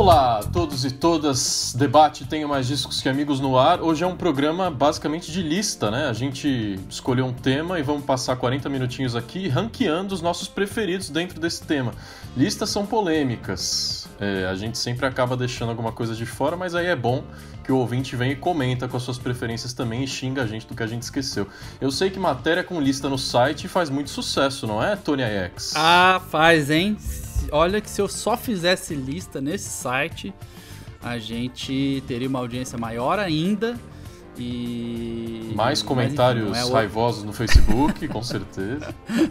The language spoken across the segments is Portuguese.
Olá todos e todas, debate Tenho Mais Discos que Amigos no Ar. Hoje é um programa basicamente de lista, né? A gente escolheu um tema e vamos passar 40 minutinhos aqui ranqueando os nossos preferidos dentro desse tema. Listas são polêmicas, é, a gente sempre acaba deixando alguma coisa de fora, mas aí é bom que o ouvinte vem e comenta com as suas preferências também e xinga a gente do que a gente esqueceu. Eu sei que matéria com lista no site faz muito sucesso, não é, Tony X? Ah, faz, hein? Olha que se eu só fizesse lista nesse site, a gente teria uma audiência maior ainda. E. Mais comentários é raivosos no Facebook, com certeza.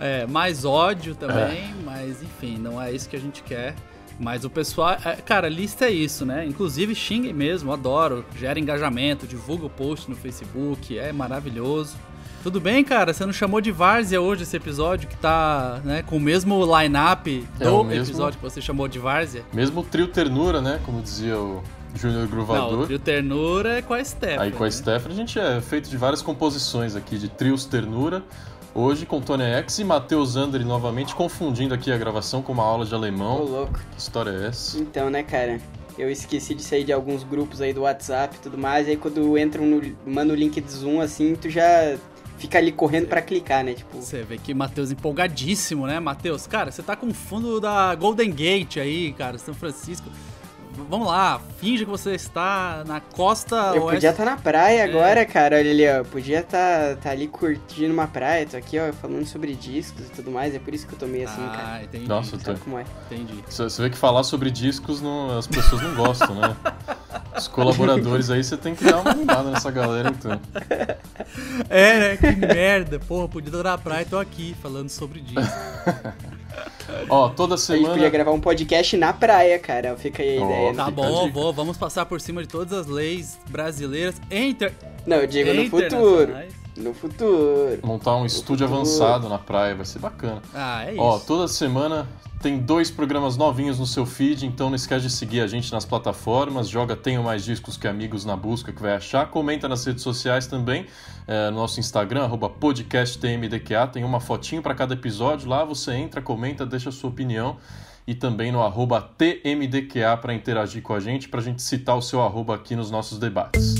É, mais ódio também, é. mas enfim, não é isso que a gente quer. Mas o pessoal, é, cara, lista é isso, né? Inclusive xinguem mesmo, adoro, gera engajamento, divulga o post no Facebook, é maravilhoso. Tudo bem, cara? Você não chamou de Várzea hoje esse episódio que tá, né, com o mesmo line-up é do mesmo, episódio que você chamou de Várzea? Mesmo trio ternura, né? Como dizia o Júnior Gruvador. Não, o trio ternura é com a Stephanie. Aí com a né? Stephanie a gente é feito de várias composições aqui, de trios ternura. Hoje com Tony X e Matheus Andri novamente confundindo aqui a gravação com uma aula de alemão. Ô, louco. Que história é essa? Então, né, cara? Eu esqueci de sair de alguns grupos aí do WhatsApp e tudo mais. Aí quando entram no. Manda o link de Zoom assim, tu já fica ali correndo para clicar, né? Tipo... Você vê que Matheus empolgadíssimo, né, Matheus? Cara, você tá com o fundo da Golden Gate aí, cara, São Francisco. Vamos lá, finge que você está na costa Eu oeste. podia estar tá na praia é. agora, cara. Olha ali, ó. Podia estar tá, tá ali curtindo uma praia. Tô aqui, ó, falando sobre discos e tudo mais. É por isso que eu tô meio assim, ah, cara. Entendi. Nossa, tô... como é? Entendi. Você vê que falar sobre discos não, as pessoas não gostam, né? Os colaboradores aí, você tem que dar uma animada nessa galera, então. É, né? Que merda. Porra, podia estar na praia e tô aqui falando sobre discos. Ó, toda semana. A gente podia gravar um podcast na praia, cara. Fica aí a oh, ideia. Tá bom, vou, vamos passar por cima de todas as leis brasileiras. Inter... Não, eu digo no futuro. No futuro. Montar um no estúdio futuro. avançado na praia, vai ser bacana. Ah, é isso. Ó, toda semana tem dois programas novinhos no seu feed, então não esquece de seguir a gente nas plataformas. Joga Tenho Mais Discos que Amigos na busca que vai achar. Comenta nas redes sociais também, é, no nosso Instagram, podcasttmdqa. Tem uma fotinho para cada episódio. Lá você entra, comenta, deixa a sua opinião. E também no arroba tmdqa para interagir com a gente, para a gente citar o seu arroba aqui nos nossos debates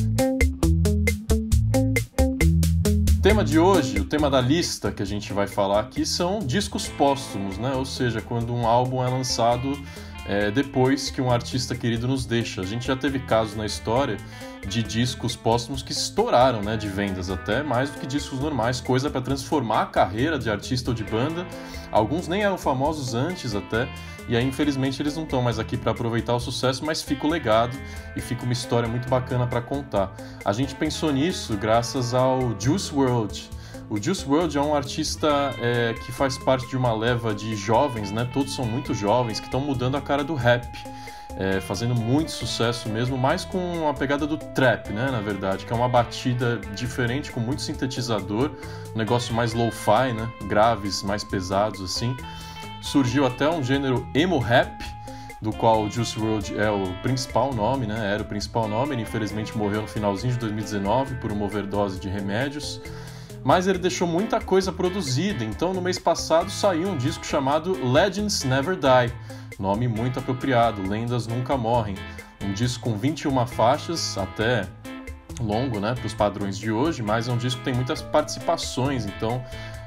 tema de hoje, o tema da lista que a gente vai falar aqui são discos póstumos, né? Ou seja, quando um álbum é lançado é, depois que um artista querido nos deixa. A gente já teve casos na história de discos póstumos que estouraram, né, de vendas até mais do que discos normais, coisa para transformar a carreira de artista ou de banda. Alguns nem eram famosos antes até, e aí infelizmente eles não estão mais aqui para aproveitar o sucesso, mas fica o legado e fica uma história muito bacana para contar. A gente pensou nisso graças ao Juice World. O Juice WRLD é um artista é, que faz parte de uma leva de jovens, né? Todos são muito jovens que estão mudando a cara do rap é, fazendo muito sucesso mesmo, mais com a pegada do trap, né, na verdade, que é uma batida diferente, com muito sintetizador, um negócio mais lo-fi, né, graves, mais pesados assim. Surgiu até um gênero emo rap, do qual o Juice WRLD é o principal nome, né, era o principal nome, ele infelizmente morreu no finalzinho de 2019 por uma overdose de remédios. Mas ele deixou muita coisa produzida, então no mês passado saiu um disco chamado Legends Never Die, Nome muito apropriado, Lendas Nunca Morrem. Um disco com 21 faixas, até longo, né, para os padrões de hoje, mas é um disco que tem muitas participações, então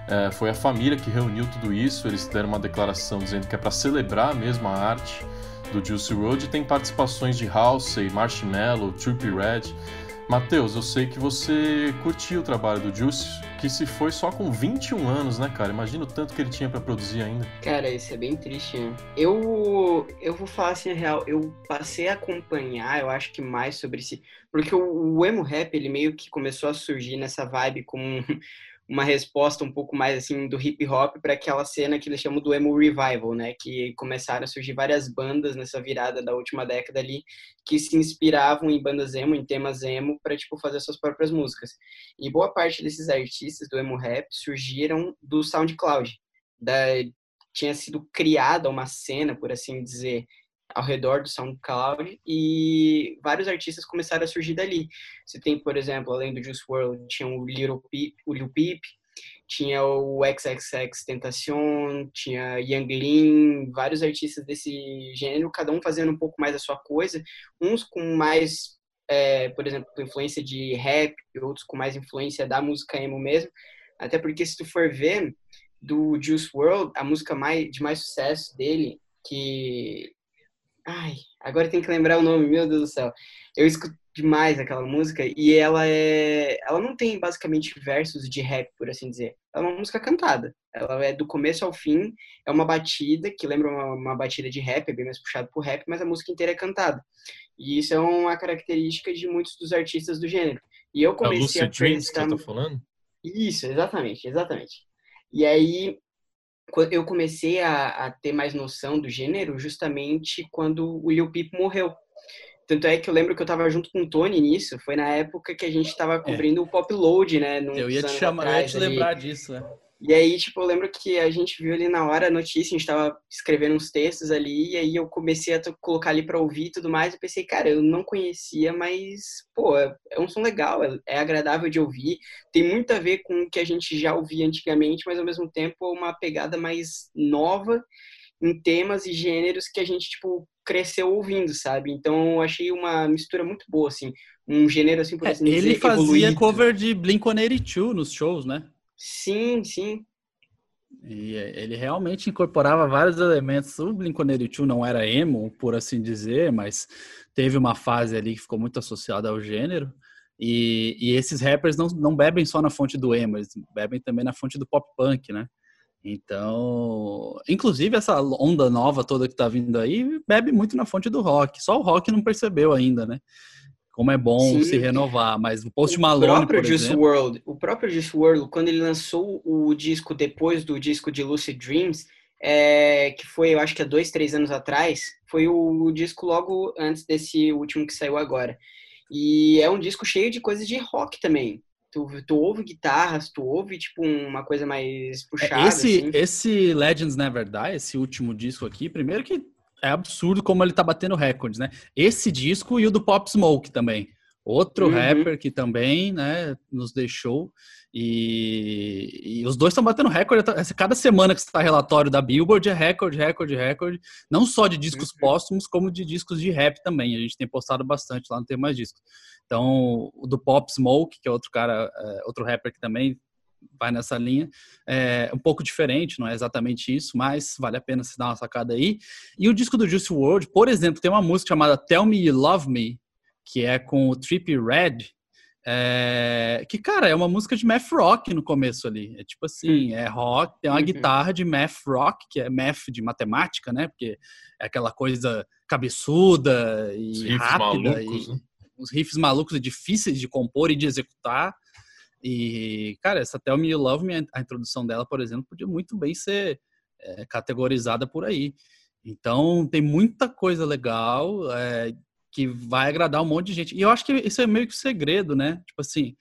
é, foi a família que reuniu tudo isso. Eles deram uma declaração dizendo que é para celebrar mesmo a arte do Juicy Road. E tem participações de Halsey, Marshmello, Trippie Red. Matheus, eu sei que você curtiu o trabalho do Juice, que se foi só com 21 anos, né, cara? Imagina o tanto que ele tinha para produzir ainda. Cara, isso é bem triste, né? Eu, eu vou falar assim, a real, eu passei a acompanhar, eu acho que mais sobre esse... Porque o, o emo rap, ele meio que começou a surgir nessa vibe com uma resposta um pouco mais assim do hip hop para aquela cena que eles chamam do emo revival, né? Que começaram a surgir várias bandas nessa virada da última década ali que se inspiravam em bandas emo, em temas emo para tipo fazer suas próprias músicas. E boa parte desses artistas do emo rap surgiram do SoundCloud. Da tinha sido criada uma cena, por assim dizer, ao redor do SoundCloud e vários artistas começaram a surgir dali. Você tem, por exemplo, além do Juice WRLD, tinha o Little Peep, o Lil Peep, tinha o XXX Tentacion, tinha Yang Lin, vários artistas desse gênero, cada um fazendo um pouco mais a sua coisa, uns com mais, é, por exemplo, influência de rap, outros com mais influência da música emo mesmo, até porque se tu for ver do Juice World, a música mais, de mais sucesso dele, que Ai, agora tem que lembrar o nome, meu Deus do céu. Eu escuto demais aquela música e ela é. Ela não tem basicamente versos de rap, por assim dizer. Ela é uma música cantada. Ela é do começo ao fim, é uma batida que lembra uma, uma batida de rap, é bem mais puxado pro rap, mas a música inteira é cantada. E isso é uma característica de muitos dos artistas do gênero. E eu comecei a, a Dreams que você tá falando? Isso, exatamente, exatamente. E aí eu comecei a, a, ter mais noção do gênero justamente quando o Lil Peep morreu. Tanto é que eu lembro que eu tava junto com o Tony nisso, foi na época que a gente tava é. cobrindo é. o Pop Load, né? Eu ia te chamar, eu ia te lembrar disso, né? E aí, tipo, eu lembro que a gente viu ali na hora a notícia, a gente tava escrevendo uns textos ali, e aí eu comecei a colocar ali para ouvir e tudo mais, e pensei, cara, eu não conhecia, mas, pô, é, é um som legal, é, é, agradável de ouvir, tem muito a ver com o que a gente já ouvia antigamente, mas ao mesmo tempo é uma pegada mais nova em temas e gêneros que a gente, tipo, cresceu ouvindo, sabe? Então, eu achei uma mistura muito boa, assim, um gênero, assim, por assim é, Ele fazia evoluído. cover de Blink-182 nos shows, né? Sim, sim. E é, ele realmente incorporava vários elementos. O Blink-182 não era emo, por assim dizer, mas teve uma fase ali que ficou muito associada ao gênero. E, e esses rappers não, não bebem só na fonte do emo, eles bebem também na fonte do pop punk, né? Então, inclusive essa onda nova toda que tá vindo aí bebe muito na fonte do rock. Só o rock não percebeu ainda, né? Como é bom Sim. se renovar, mas o Post Malone, o próprio Juice exemplo... World, o próprio Juice World, quando ele lançou o disco depois do disco de Lucid Dreams, é, que foi, eu acho que há dois, três anos atrás, foi o disco logo antes desse último que saiu agora. E é um disco cheio de coisas de rock também. Tu, tu ouve guitarras, tu ouve, tipo, uma coisa mais é, puxada. Esse, assim. esse Legends Never Die, esse último disco aqui, primeiro que é absurdo como ele tá batendo recordes, né? Esse disco e o do Pop Smoke também. Outro uhum. rapper que também, né, nos deixou. E, e os dois estão batendo recorde. Cada semana que está relatório da Billboard é recorde, recorde, recorde. Não só de discos uhum. póstumos, como de discos de rap também. A gente tem postado bastante lá, não tem mais discos. Então, o do Pop Smoke, que é outro cara, é, outro rapper que também vai nessa linha. É um pouco diferente, não é exatamente isso, mas vale a pena se dar uma sacada aí. E o disco do Juice WRLD, por exemplo, tem uma música chamada Tell Me You Love Me, que é com o Trippie Red, é, que, cara, é uma música de math rock no começo ali. É tipo assim, hum. é rock, tem uma uhum. guitarra de math rock, que é math de matemática, né? Porque é aquela coisa cabeçuda e rápida. Malucos, e, né? Os riffs malucos e difíceis de compor e de executar. E, cara, essa Tell Me You Love Me, a introdução dela, por exemplo, podia muito bem ser é, categorizada por aí. Então, tem muita coisa legal é, que vai agradar um monte de gente. E eu acho que isso é meio que o segredo, né? Tipo assim,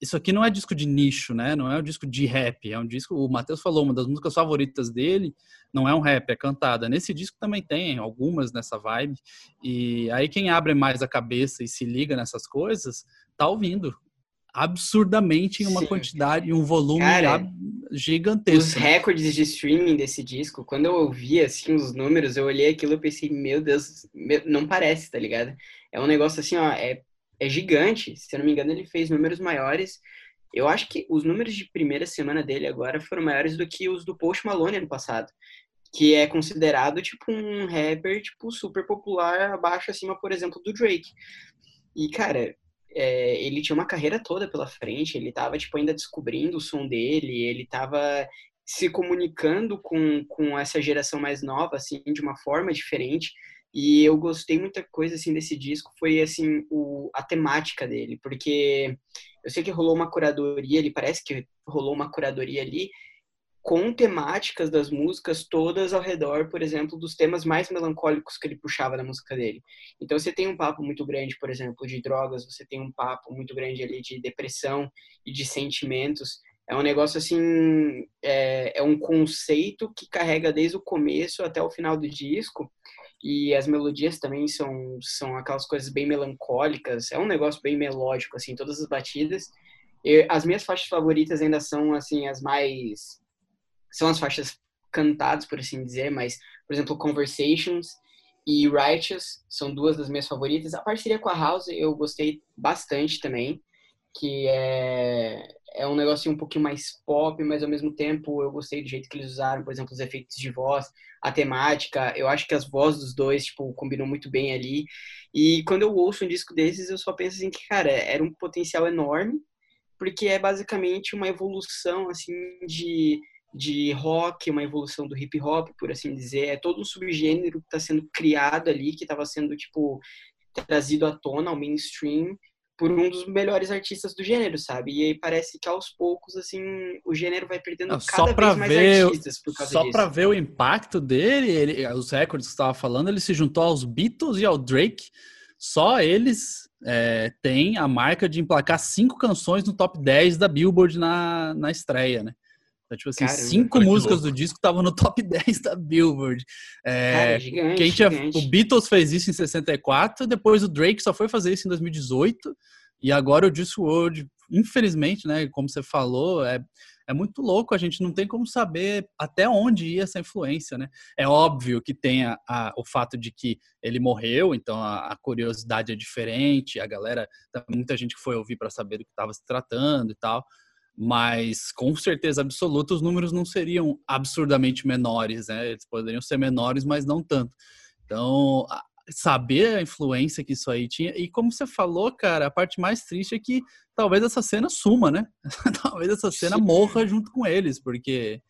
isso aqui não é disco de nicho, né? Não é um disco de rap, é um disco. O Matheus falou, uma das músicas favoritas dele não é um rap, é cantada. Nesse disco também tem algumas nessa vibe. E aí quem abre mais a cabeça e se liga nessas coisas, tá ouvindo absurdamente em uma Sim. quantidade, um volume Cara, gigantesco. Os recordes de streaming desse disco, quando eu ouvi assim os números, eu olhei aquilo e pensei, meu Deus, não parece, tá ligado? É um negócio assim, ó, é, é gigante. Se eu não me engano, ele fez números maiores. Eu acho que os números de primeira semana dele agora foram maiores do que os do Post Malone ano passado, que é considerado tipo um rapper tipo super popular abaixo acima, por exemplo, do Drake. E cara, é, ele tinha uma carreira toda pela frente, ele estava tipo, ainda descobrindo o som dele, ele estava se comunicando com, com essa geração mais nova, assim, de uma forma diferente. E eu gostei muita coisa, assim, desse disco, foi, assim, o, a temática dele, porque eu sei que rolou uma curadoria, ele parece que rolou uma curadoria ali, com temáticas das músicas todas ao redor, por exemplo, dos temas mais melancólicos que ele puxava na música dele. Então você tem um papo muito grande, por exemplo, de drogas, você tem um papo muito grande ali de depressão e de sentimentos. É um negócio assim, é, é um conceito que carrega desde o começo até o final do disco. E as melodias também são, são aquelas coisas bem melancólicas. É um negócio bem melódico, assim, todas as batidas. Eu, as minhas faixas favoritas ainda são, assim, as mais... São as faixas cantadas, por assim dizer, mas, por exemplo, Conversations e Righteous são duas das minhas favoritas. A parceria com a House eu gostei bastante também, que é, é um negócio um pouquinho mais pop, mas ao mesmo tempo eu gostei do jeito que eles usaram, por exemplo, os efeitos de voz, a temática. Eu acho que as vozes dos dois, tipo, combinam muito bem ali. E quando eu ouço um disco desses, eu só penso assim que, cara, era um potencial enorme, porque é basicamente uma evolução, assim, de de rock, uma evolução do hip hop, por assim dizer. É todo um subgênero que está sendo criado ali, que estava sendo, tipo, trazido à tona, ao mainstream, por um dos melhores artistas do gênero, sabe? E aí parece que aos poucos, assim, o gênero vai perdendo Não, cada vez mais ver, artistas por causa Só para ver o impacto dele, ele, os recordes que você estava falando, ele se juntou aos Beatles e ao Drake. Só eles é, têm a marca de emplacar cinco canções no top 10 da Billboard na, na estreia, né? Então, tipo assim, Caramba, cinco músicas do disco estavam no top 10 da Billboard. É, Cara, gigante, quem tinha, gigante. O Beatles fez isso em 64, depois o Drake só foi fazer isso em 2018, e agora o Juice WRLD, infelizmente, né, como você falou, é, é muito louco, a gente não tem como saber até onde ia essa influência, né? É óbvio que tem a, a, o fato de que ele morreu, então a, a, curiosidade é diferente, a galera, muita gente que foi ouvir para saber do que estava se tratando e tal, mas com certeza absoluta os números não seriam absurdamente menores, né? Eles poderiam ser menores, mas não tanto. Então, saber a influência que isso aí tinha, e como você falou, cara, a parte mais triste é que talvez essa cena suma, né? talvez essa cena Sim. morra junto com eles, porque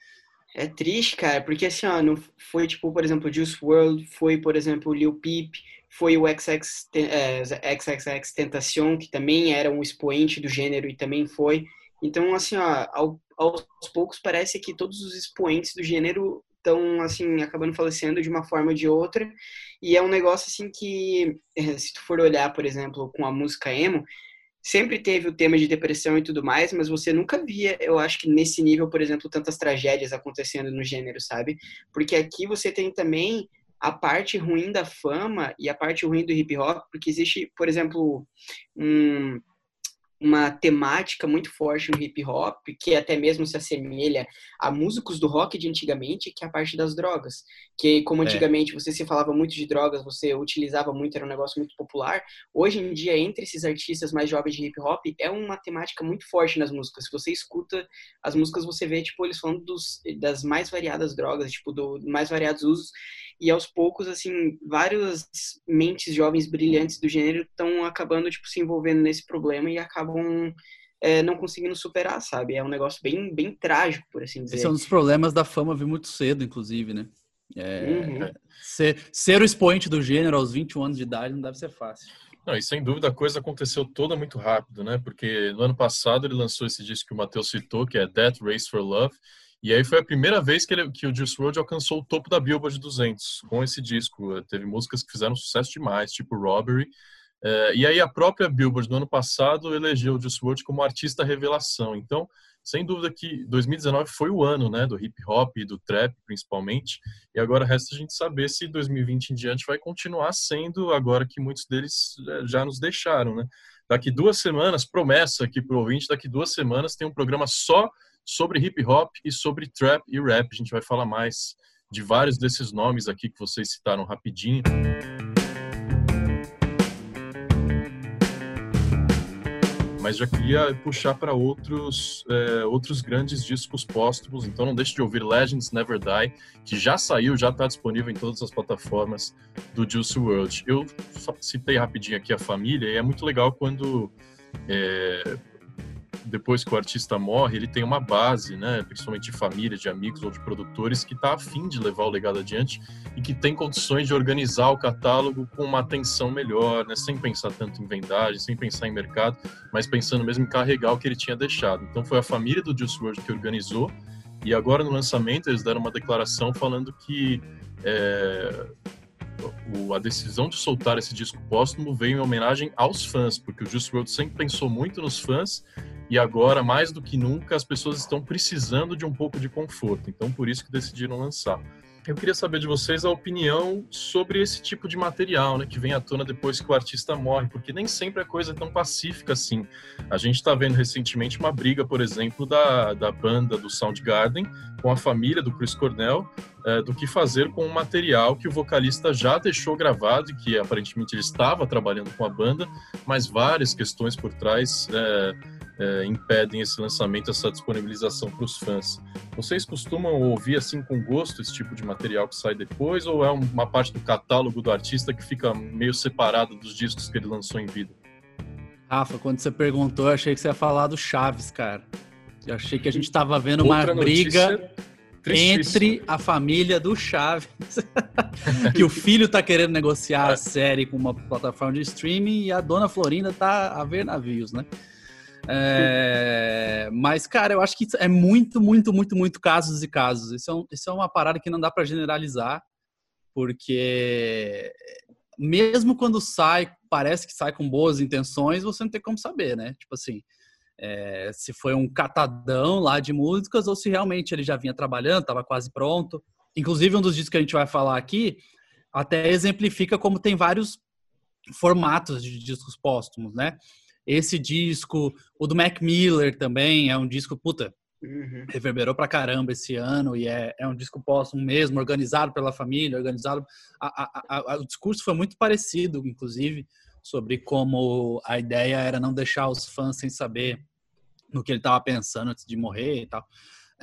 é triste, cara, porque assim, ó, não foi tipo, por exemplo, Juice World, foi, por exemplo, Lil Peep, foi o XX, é, XXX Tentacion, que também era um expoente do gênero e também foi. Então, assim, ó, ao, aos poucos parece que todos os expoentes do gênero estão, assim, acabando falecendo de uma forma ou de outra. E é um negócio, assim, que, eh, se tu for olhar, por exemplo, com a música emo, sempre teve o tema de depressão e tudo mais, mas você nunca via, eu acho que nesse nível, por exemplo, tantas tragédias acontecendo no gênero, sabe? Porque aqui você tem também a parte ruim da fama e a parte ruim do hip hop, porque existe, por exemplo, um uma temática muito forte no hip hop, que até mesmo se assemelha a músicos do rock de antigamente, que é a parte das drogas. Que como é. antigamente é. você se falava muito de drogas, você utilizava muito, era um negócio muito popular. Hoje em dia, entre esses artistas mais jovens de hip hop, é uma temática muito forte nas músicas. Se você escuta as músicas, você vê, tipo, eles falando dos, das mais variadas drogas, tipo, do mais variados usos e aos poucos, assim, várias mentes jovens brilhantes do gênero estão acabando, tipo, se envolvendo nesse problema e acabam é, não conseguindo superar, sabe? É um negócio bem, bem trágico, por assim dizer. Esse é um dos problemas da fama vir muito cedo, inclusive, né? É, uhum. ser, ser o expoente do gênero aos 21 anos de idade não deve ser fácil. Não, e sem dúvida a coisa aconteceu toda muito rápido, né? Porque no ano passado ele lançou esse disco que o Matheus citou, que é Death Race for Love, e aí foi a primeira vez que, ele, que o Juice WRLD alcançou o topo da Billboard 200 com esse disco. Teve músicas que fizeram sucesso demais, tipo Robbery. É, e aí a própria Billboard no ano passado elegeu o Juice WRLD como artista revelação. Então, sem dúvida que 2019 foi o ano, né, do hip hop e do trap, principalmente. E agora resta a gente saber se 2020 em diante vai continuar sendo, agora que muitos deles é, já nos deixaram, né? Daqui duas semanas, promessa aqui para o ouvinte, daqui duas semanas tem um programa só sobre hip hop e sobre trap e rap. A gente vai falar mais de vários desses nomes aqui que vocês citaram rapidinho. Mas já queria puxar para outros, é, outros grandes discos póstumos, então não deixe de ouvir Legends Never Die, que já saiu, já está disponível em todas as plataformas do Juice WRLD. Eu citei rapidinho aqui a família, e é muito legal quando é, depois que o artista morre, ele tem uma base, né, principalmente de família, de amigos ou de produtores, que está afim de levar o legado adiante e que tem condições de organizar o catálogo com uma atenção melhor, né, sem pensar tanto em vendagem, sem pensar em mercado, mas pensando mesmo em carregar o que ele tinha deixado. Então foi a família do Juice WRLD que organizou e agora no lançamento eles deram uma declaração falando que é, a decisão de soltar esse disco póstumo veio em homenagem aos fãs, porque o Juice WRLD sempre pensou muito nos fãs e agora, mais do que nunca, as pessoas estão precisando de um pouco de conforto. Então, por isso que decidiram lançar. Eu queria saber de vocês a opinião sobre esse tipo de material, né, que vem à tona depois que o artista morre, porque nem sempre a coisa é tão pacífica assim. A gente está vendo recentemente uma briga, por exemplo, da, da banda do Soundgarden com a família do Chris Cornell, é, do que fazer com o material que o vocalista já deixou gravado e que aparentemente ele estava trabalhando com a banda, mas várias questões por trás. É, é, impedem esse lançamento, essa disponibilização para os fãs. Vocês costumam ouvir assim com gosto esse tipo de material que sai depois, ou é uma parte do catálogo do artista que fica meio separado dos discos que ele lançou em vida? Rafa, quando você perguntou, eu achei que você ia falar do Chaves, cara. Eu achei que a gente estava vendo Outra uma briga entre a família do Chaves, que o filho tá querendo negociar a série com uma plataforma de streaming e a dona Florinda tá a ver navios, né? É, mas, cara, eu acho que é muito, muito, muito, muito casos e casos. Isso é, um, isso é uma parada que não dá para generalizar, porque mesmo quando sai, parece que sai com boas intenções, você não tem como saber, né? Tipo assim, é, se foi um catadão lá de músicas ou se realmente ele já vinha trabalhando, estava quase pronto. Inclusive, um dos discos que a gente vai falar aqui até exemplifica como tem vários formatos de discos póstumos, né? Esse disco, o do Mac Miller também, é um disco, puta, uhum. reverberou pra caramba esse ano e é, é um disco póstumo mesmo, organizado pela família, organizado. A, a, a, o discurso foi muito parecido, inclusive, sobre como a ideia era não deixar os fãs sem saber no que ele estava pensando antes de morrer e tal.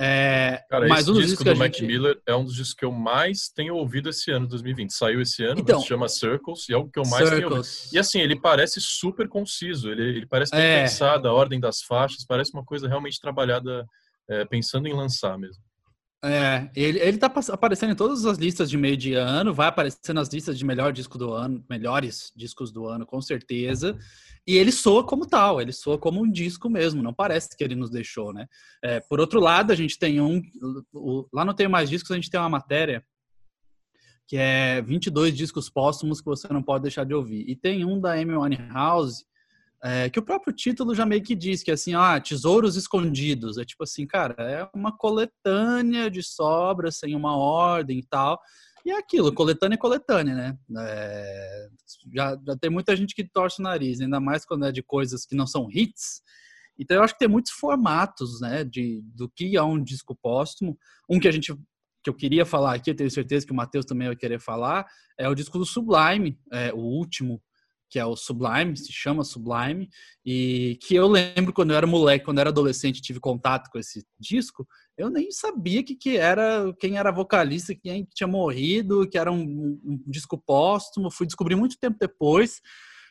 É, Cara, mas esse um disco do Mac gente... Miller é um dos discos que eu mais tenho ouvido esse ano, 2020. Saiu esse ano, então, se chama Circles, e é o que eu mais Circles. tenho ouvido. E assim, ele parece super conciso, ele, ele parece bem é. pensado, a ordem das faixas, parece uma coisa realmente trabalhada, é, pensando em lançar mesmo. É, ele, ele tá aparecendo em todas as listas de meio de ano, vai aparecer nas listas de melhor disco do ano, melhores discos do ano, com certeza. E ele soa como tal, ele soa como um disco mesmo, não parece que ele nos deixou, né? É, por outro lado, a gente tem um. O, lá no Tenho Mais Discos, a gente tem uma matéria que é 22 discos póstumos que você não pode deixar de ouvir. E tem um da Amy Winehouse é, que o próprio título já meio que diz que assim, ah, tesouros escondidos. É tipo assim, cara, é uma coletânea de sobras sem uma ordem e tal. E é aquilo, coletânea é coletânea, né? É, já, já tem muita gente que torce o nariz, ainda mais quando é de coisas que não são hits. Então eu acho que tem muitos formatos, né, de, do que é um disco póstumo. Um que a gente que eu queria falar aqui, eu tenho certeza que o Matheus também vai querer falar, é o disco do Sublime, é, o último que é o Sublime, se chama Sublime, e que eu lembro quando eu era moleque, quando eu era adolescente, tive contato com esse disco, eu nem sabia que, que era, quem era vocalista, quem tinha morrido, que era um, um disco póstumo, fui descobrir muito tempo depois,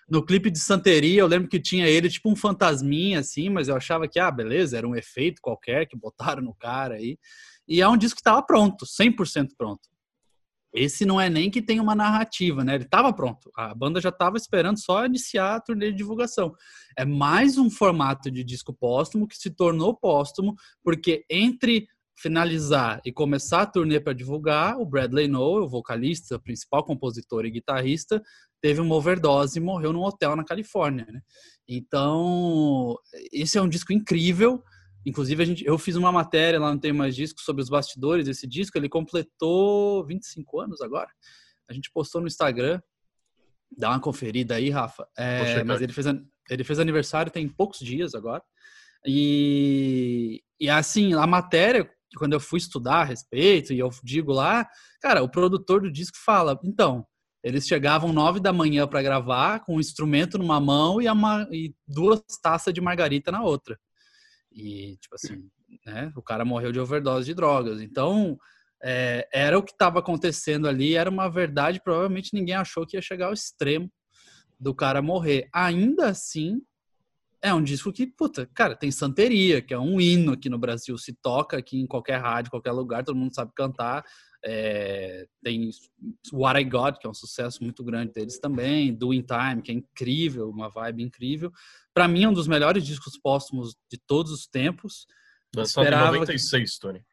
no clipe de Santeria, eu lembro que tinha ele tipo um fantasminha assim, mas eu achava que, ah, beleza, era um efeito qualquer que botaram no cara aí, e é um disco que estava pronto, 100% pronto. Esse não é nem que tem uma narrativa, né? Ele estava pronto. A banda já estava esperando só iniciar a turnê de divulgação. É mais um formato de disco póstumo que se tornou póstumo, porque entre finalizar e começar a turnê para divulgar, o Bradley Noel, o vocalista, principal compositor e guitarrista, teve uma overdose e morreu num hotel na Califórnia. Né? Então, esse é um disco incrível Inclusive, a gente, eu fiz uma matéria lá no Tem Mais Disco sobre os bastidores desse disco. Ele completou 25 anos agora. A gente postou no Instagram. Dá uma conferida aí, Rafa. É, mas ele fez, ele fez aniversário tem poucos dias agora. E, e assim, a matéria, quando eu fui estudar a respeito, e eu digo lá, cara, o produtor do disco fala: então, eles chegavam nove da manhã para gravar, com um instrumento numa mão e, uma, e duas taças de margarita na outra. E, tipo assim, né? O cara morreu de overdose de drogas. Então, é, era o que estava acontecendo ali, era uma verdade. Provavelmente ninguém achou que ia chegar ao extremo do cara morrer. Ainda assim, é um disco que, puta, cara, tem santeria, que é um hino aqui no Brasil, se toca aqui em qualquer rádio, qualquer lugar, todo mundo sabe cantar. É, tem What I Got, que é um sucesso muito grande deles também, Doing Time, que é incrível, uma vibe incrível. Para mim, é um dos melhores discos póstumos de todos os tempos. Lançado em 96, que... Tony.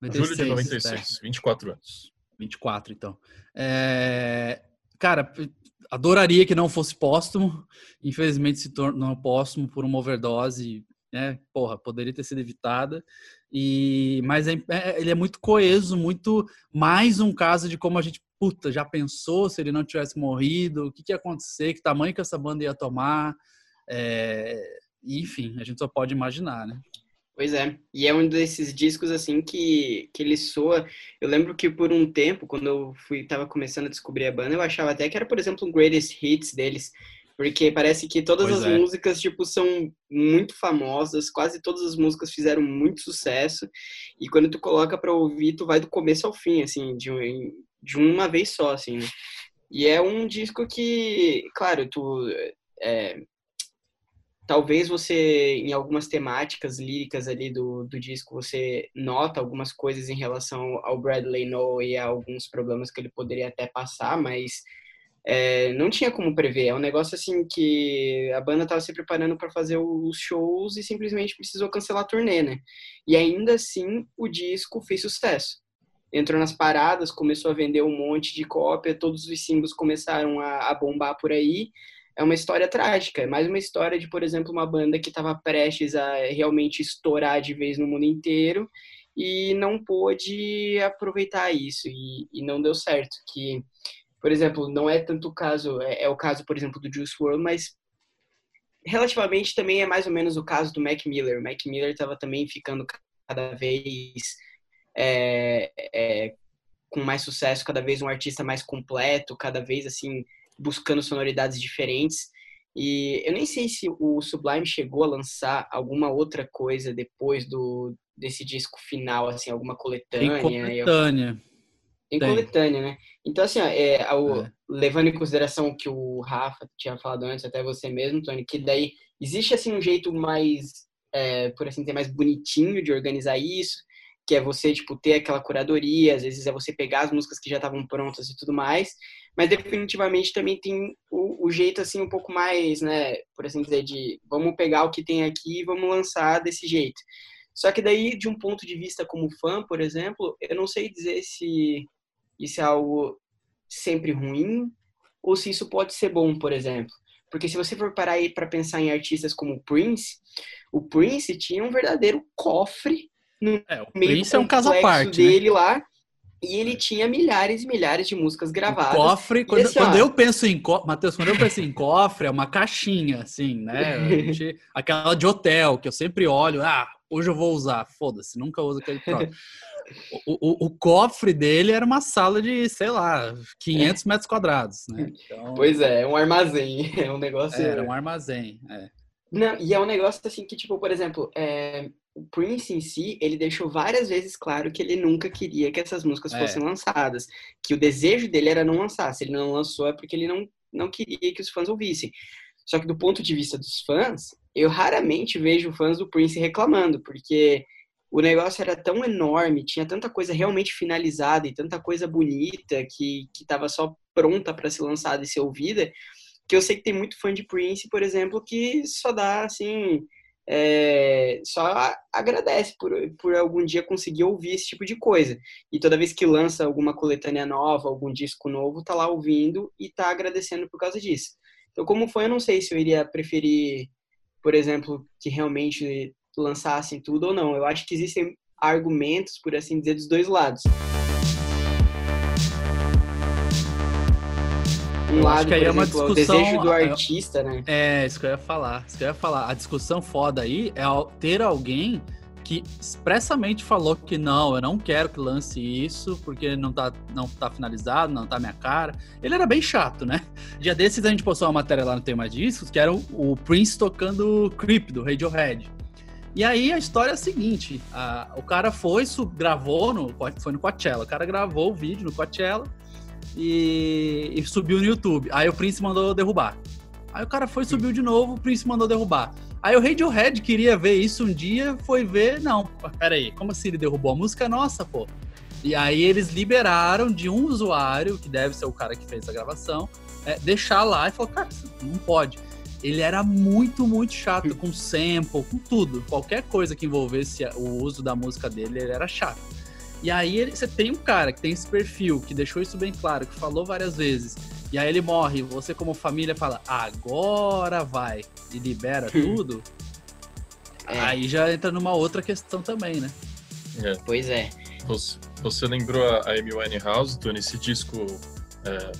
96, Julho de 96, é. 24 anos. 24, então. É... Cara, adoraria que não fosse póstumo. Infelizmente se tornou póstumo por uma overdose né? Porra, poderia ter sido evitada. E mas é, é, ele é muito coeso, muito mais um caso de como a gente puta já pensou se ele não tivesse morrido, o que, que ia acontecer, que tamanho que essa banda ia tomar. É, enfim, a gente só pode imaginar, né? Pois é, e é um desses discos assim que, que ele soa. Eu lembro que por um tempo, quando eu fui tava começando a descobrir a banda, eu achava até que era, por exemplo, um greatest hits deles, porque parece que todas pois as é. músicas tipo são muito famosas, quase todas as músicas fizeram muito sucesso, e quando tu coloca para ouvir, tu vai do começo ao fim, assim, de, de uma vez só, assim. Né? E é um disco que, claro, tu é, talvez você, em algumas temáticas líricas ali do, do disco, você nota algumas coisas em relação ao Bradley Noel e a alguns problemas que ele poderia até passar, mas é, não tinha como prever. É um negócio assim que a banda estava se preparando para fazer os shows e simplesmente precisou cancelar a turnê, né? E ainda assim o disco fez sucesso. Entrou nas paradas, começou a vender um monte de cópia, todos os símbolos começaram a, a bombar por aí é uma história trágica, é mais uma história de, por exemplo, uma banda que estava prestes a realmente estourar de vez no mundo inteiro e não pôde aproveitar isso e, e não deu certo. Que, por exemplo, não é tanto o caso, é, é o caso, por exemplo, do Juice WRLD, mas relativamente também é mais ou menos o caso do Mac Miller. O Mac Miller estava também ficando cada vez é, é, com mais sucesso, cada vez um artista mais completo, cada vez assim buscando sonoridades diferentes. E eu nem sei se o Sublime chegou a lançar alguma outra coisa depois do desse disco final, assim, alguma coletânea. Tem coletânea. Tem, Tem. coletânea, né? Então, assim, ó, é, é. levando em consideração o que o Rafa tinha falado antes, até você mesmo, Tony, que daí existe, assim, um jeito mais, é, por assim dizer, mais bonitinho de organizar isso, que é você, tipo, ter aquela curadoria, às vezes é você pegar as músicas que já estavam prontas e tudo mais, mas definitivamente também tem o, o, jeito, assim, um pouco mais, né, por assim dizer, de vamos pegar o que tem aqui e vamos lançar desse jeito. Só que daí, de um ponto de vista como fã, por exemplo, eu não sei dizer se isso é algo sempre ruim ou se isso pode ser bom, por exemplo. Porque se você for parar aí para pensar em artistas como o Prince, o Prince tinha um verdadeiro cofre no é, o meio Prince é um caso à parte, né? dele né? lá. E ele tinha milhares e milhares de músicas gravadas. O cofre, quando, assim, quando eu penso em cofre, Matheus, quando eu penso em cofre, é uma caixinha, assim, né? Gente, aquela de hotel, que eu sempre olho, ah, hoje eu vou usar. Foda-se, nunca uso aquele troço. O, o, o, cofre dele era uma sala de, sei lá, 500 metros quadrados, né? Então, pois é, é um armazém, é um negócio... Era um armazém, é. Não, e é um negócio assim que, tipo, por exemplo, é, o Prince em si, ele deixou várias vezes claro que ele nunca queria que essas músicas é. fossem lançadas. Que o desejo dele era não lançar. Se ele não lançou é porque ele não, não queria que os fãs ouvissem. Só que do ponto de vista dos fãs, eu raramente vejo fãs do Prince reclamando, porque o negócio era tão enorme, tinha tanta coisa realmente finalizada e tanta coisa bonita que estava só pronta para ser lançada e ser ouvida, que eu sei que tem muito fã de Prince, por exemplo, que só dá assim é, só agradece por, por algum dia conseguir ouvir esse tipo de coisa. E toda vez que lança alguma coletânea nova, algum disco novo, tá lá ouvindo e tá agradecendo por causa disso. Então, como foi, eu não sei se eu iria preferir, por exemplo, que realmente lançassem tudo ou não. Eu acho que existem argumentos, por assim dizer, dos dois lados. um eu lado, acho que aí é uma exemplo, discussão, o desejo do artista, né? É, isso que eu ia falar. Isso que eu ia falar. A discussão foda aí é ter alguém que expressamente falou que não, eu não quero que lance isso, porque não tá, não tá finalizado, não tá minha cara. Ele era bem chato, né? Dia desses a gente postou uma matéria lá no Tema Discos, que era o, o Prince tocando Creep, do Radiohead. E aí a história é a seguinte, a, o cara foi, gravou, no, foi no Coachella, o cara gravou o vídeo no Coachella, e, e subiu no YouTube. Aí o Prince mandou derrubar. Aí o cara foi, subiu de novo, o Prince mandou derrubar. Aí o Radiohead queria ver isso um dia, foi ver, não, peraí, como assim ele derrubou a música? Nossa, pô. E aí eles liberaram de um usuário, que deve ser o cara que fez a gravação, é, deixar lá e falou, cara, não pode. Ele era muito, muito chato com sample, com tudo. Qualquer coisa que envolvesse o uso da música dele, ele era chato. E aí ele, você tem um cara que tem esse perfil, que deixou isso bem claro, que falou várias vezes. E aí ele morre, você como família fala, agora vai, e libera tudo. É. Aí já entra numa outra questão também, né? É. Pois é. Você, você lembrou a Amy Winehouse, Tony, esse disco é,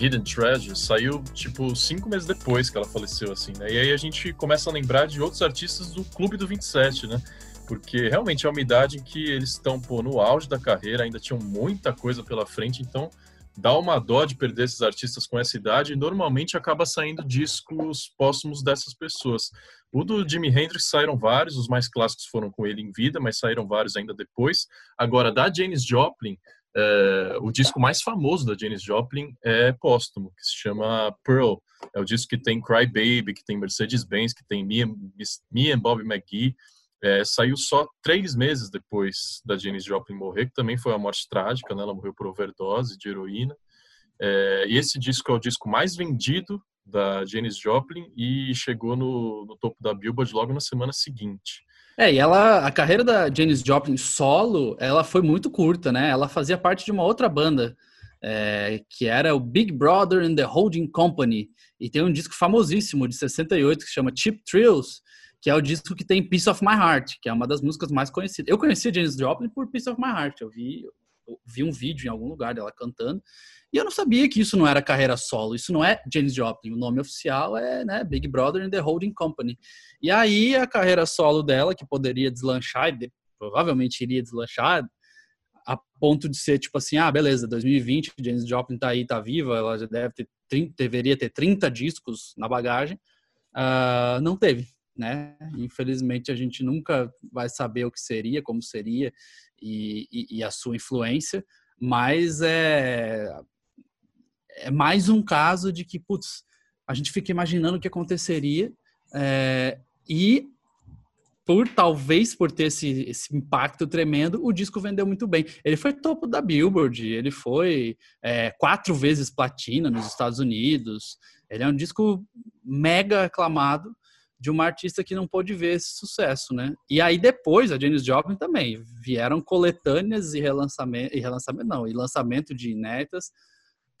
Hidden Treasure saiu, tipo, cinco meses depois que ela faleceu, assim, né? E aí a gente começa a lembrar de outros artistas do Clube do 27, né? Porque realmente é uma idade em que eles estão, pô, no auge da carreira, ainda tinham muita coisa pela frente, então dá uma dó de perder esses artistas com essa idade e normalmente acaba saindo discos póstumos dessas pessoas. O do Jimi Hendrix saíram vários, os mais clássicos foram com ele em vida, mas saíram vários ainda depois. Agora, da Janis Joplin, é, o disco mais famoso da Janis Joplin é póstumo, que se chama Pearl. É o disco que tem Cry Baby, que tem Mercedes-Benz, que tem Me and, Me McGee. É, saiu só três meses depois da Janis Joplin morrer, que também foi uma morte trágica, né? ela morreu por overdose de heroína. É, e esse disco é o disco mais vendido da Janis Joplin e chegou no, no topo da Billboard logo na semana seguinte. É, e ela, a carreira da Janis Joplin solo, ela foi muito curta, né? Ela fazia parte de uma outra banda, é, que era o Big Brother and the Holding Company, e tem um disco famosíssimo de 68 que chama Cheap Thrills, que é o disco que tem Piece of My Heart, que é uma das músicas mais conhecidas. Eu conheci a Janis Joplin por Piece of My Heart, eu vi, eu vi um vídeo em algum lugar dela cantando, e eu não sabia que isso não era carreira solo, isso não é Janis Joplin, o nome oficial é né, Big Brother and the Holding Company. E aí a carreira solo dela, que poderia deslanchar, e provavelmente iria deslanchar, a ponto de ser tipo assim, ah, beleza, 2020, Janis Joplin tá aí, tá viva, ela já deve ter 30, deveria ter 30 discos na bagagem, uh, não teve, né? Infelizmente a gente nunca vai saber o que seria, como seria e, e, e a sua influência, mas é é mais um caso de que, putz, a gente fica imaginando o que aconteceria é, e por talvez por ter esse, esse, impacto tremendo, o disco vendeu muito bem. Ele foi topo da Billboard, ele foi é, quatro vezes platina nos Estados Unidos. Ele é um disco mega aclamado de uma artista que não pôde ver esse sucesso, né? E aí depois, a Janis Joplin também, vieram coletâneas e relançamento, e relançamento não, e lançamento de inéditas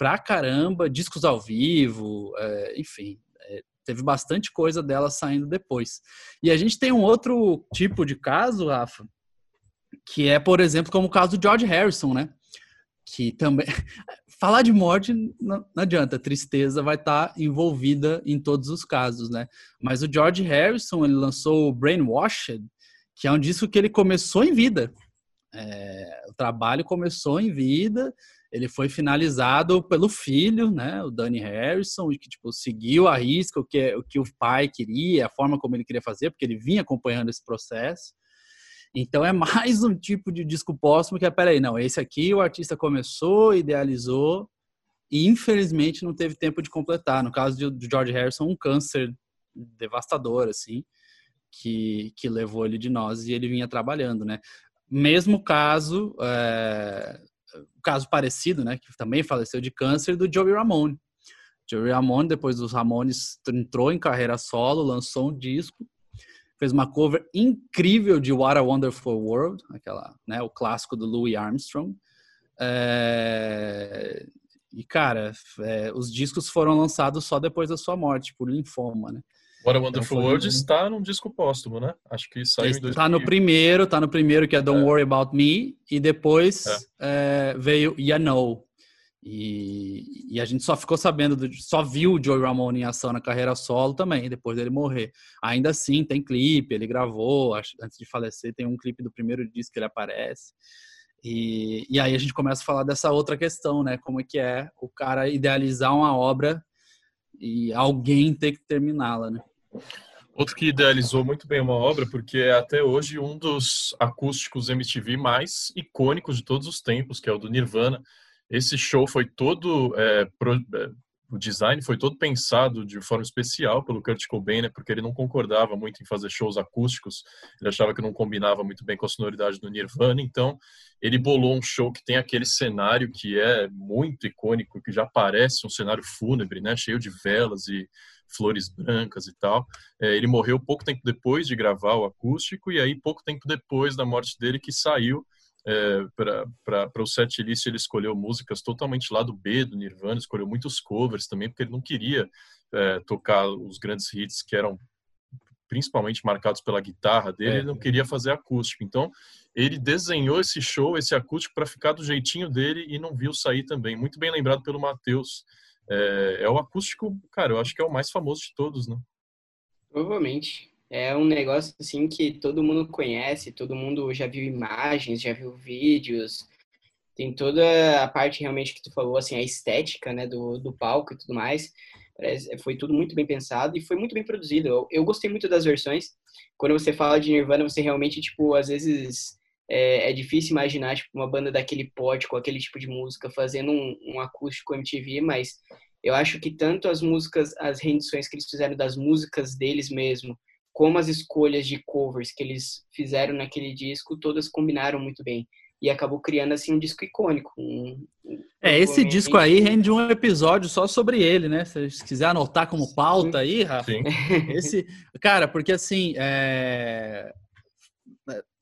pra caramba, discos ao vivo, é, enfim, é, teve bastante coisa dela saindo depois. E a gente tem um outro tipo de caso, Rafa, que é, por exemplo, como o caso do George Harrison, né? Que também. Falar de morte não, adianta, tristeza vai estar tá envolvida em todos os casos, né? Mas o George Harrison, ele lançou o Brainwashed, que é um disco que ele começou em vida. É, o trabalho começou em vida, ele foi finalizado pelo filho, né, o Danny Harrison, que tipo seguiu a risca o que o que o pai queria, a forma como ele queria fazer, porque ele vinha acompanhando esse processo. Então é mais um tipo de disco póstumo que é, peraí, não, esse aqui o artista começou, idealizou e infelizmente não teve tempo de completar. No caso de George Harrison, um câncer devastador, assim, que, que levou ele de nós e ele vinha trabalhando, né? Mesmo caso, é, caso parecido, né, que também faleceu de câncer, do Joey Ramone. Joey Ramone, depois dos Ramones, entrou em carreira solo, lançou um disco, fez uma cover incrível de What a Wonderful World, aquela, né, o clássico do Louis Armstrong. É... E, cara, é, os discos foram lançados só depois da sua morte, por linfoma, né? What a Wonderful então, World está num disco póstumo, né? Acho que saiu em 2000. Tá no primeiro, tá no primeiro que é Don't é. Worry About Me e depois é. É, veio You Know. E, e, a gente só ficou sabendo, do, só viu o Joey Ramone em ação na carreira solo também, depois dele morrer. Ainda assim, tem clipe, ele gravou, antes de falecer, tem um clipe do primeiro disco que ele aparece. E, e aí a gente começa a falar dessa outra questão, né? Como é que é o cara idealizar uma obra e alguém ter que terminá-la, né? Outro que idealizou muito bem uma obra, porque é até hoje um dos acústicos MTV mais icônicos de todos os tempos, que é o do Nirvana. Esse show foi todo. É, pro, é, o design foi todo pensado de forma especial pelo Kurt Cobain, né, porque ele não concordava muito em fazer shows acústicos, ele achava que não combinava muito bem com a sonoridade do Nirvana, então ele bolou um show que tem aquele cenário que é muito icônico, que já parece um cenário fúnebre, né, cheio de velas e flores brancas e tal. É, ele morreu pouco tempo depois de gravar o acústico, e aí pouco tempo depois da morte dele que saiu é, para o set list ele escolheu músicas totalmente lá do B do Nirvana, escolheu muitos covers também, porque ele não queria é, tocar os grandes hits que eram principalmente marcados pela guitarra dele, é. ele não queria fazer acústico. Então, ele desenhou esse show, esse acústico, para ficar do jeitinho dele e não viu sair também. Muito bem lembrado pelo Matheus. É, é, o acústico, cara, eu acho que é o mais famoso de todos, né? Provavelmente. É um negócio assim que todo mundo conhece, todo mundo já viu imagens, já viu vídeos. Tem toda a parte realmente que tu falou, assim, a estética, né, do, do palco e tudo mais. Foi tudo muito bem pensado e foi muito bem produzido. Eu, eu gostei muito das versões. Quando você fala de Nirvana, você realmente, tipo, às vezes é, é, difícil imaginar tipo, uma banda daquele pote com aquele tipo de música fazendo um, um, acústico MTV, mas eu acho que tanto as músicas, as rendições que eles fizeram das músicas deles mesmo, como as escolhas de covers que eles fizeram naquele disco, todas combinaram muito bem. E acabou criando assim um disco icônico. Um, um é, esse disco aí rende um episódio só sobre ele, né? Se quiser anotar como pauta aí, Rafa. Sim. Esse, cara, porque assim, é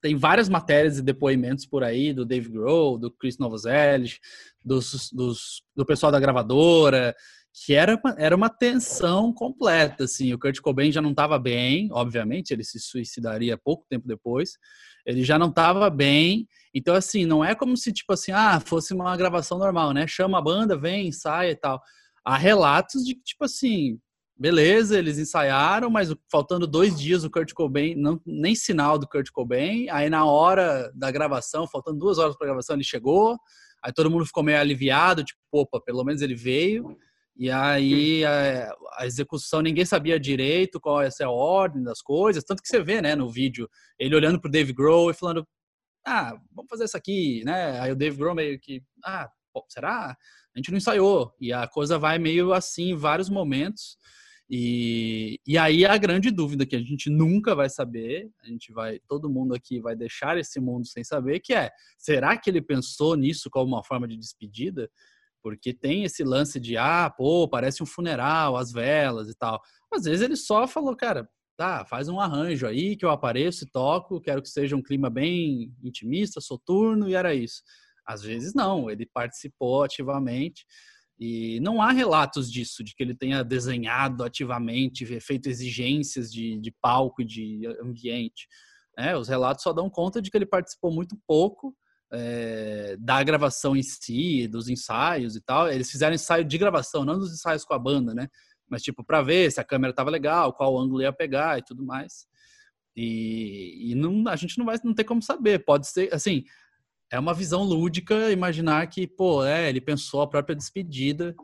tem várias matérias e depoimentos por aí do Dave Grohl, do Chris Novoselic, dos, dos, do pessoal da gravadora, que era, era uma tensão completa, assim, o Kurt Cobain já não estava bem, obviamente, ele se suicidaria pouco tempo depois, ele já não estava bem, então, assim, não é como se, tipo assim, ah, fosse uma gravação normal, né, chama a banda, vem, sai e tal. Há relatos de que, tipo assim, beleza, eles ensaiaram, mas faltando dois dias o Kurt Cobain, não, nem sinal do Kurt Cobain. Aí na hora da gravação, faltando duas horas para gravação, ele chegou. Aí todo mundo ficou meio aliviado, tipo, opa, pelo menos ele veio. E aí a, a, execução ninguém sabia direito qual ia ser a ordem das coisas, tanto que você vê, né, no vídeo, ele olhando pro Dave Grohl e falando: "Ah, vamos fazer isso aqui", né? Aí o Dave Grohl meio que: "Ah, será? A gente não ensaiou". E a coisa vai meio assim em vários momentos. E, e aí a grande dúvida que a gente nunca vai saber, a gente vai, todo mundo aqui vai deixar esse mundo sem saber, que é, será que ele pensou nisso como uma forma de despedida? Porque tem esse lance de, ah, pô, parece um funeral, as velas e tal. Às vezes ele só falou, cara, tá, faz um arranjo aí que eu apareço e toco, quero que seja um clima bem intimista, soturno, e era isso. Às vezes não, ele participou ativamente. E não há relatos disso, de que ele tenha desenhado ativamente, feito exigências de, de palco e de ambiente. É, os relatos só dão conta de que ele participou muito pouco é, da gravação em si, dos ensaios e tal. Eles fizeram ensaio de gravação, não dos ensaios com a banda, né? Mas, tipo, para ver se a câmera estava legal, qual ângulo ia pegar e tudo mais. E, e não, a gente não vai não tem como saber. Pode ser, assim, é uma visão lúdica imaginar que, pô, é, ele pensou a própria despedida.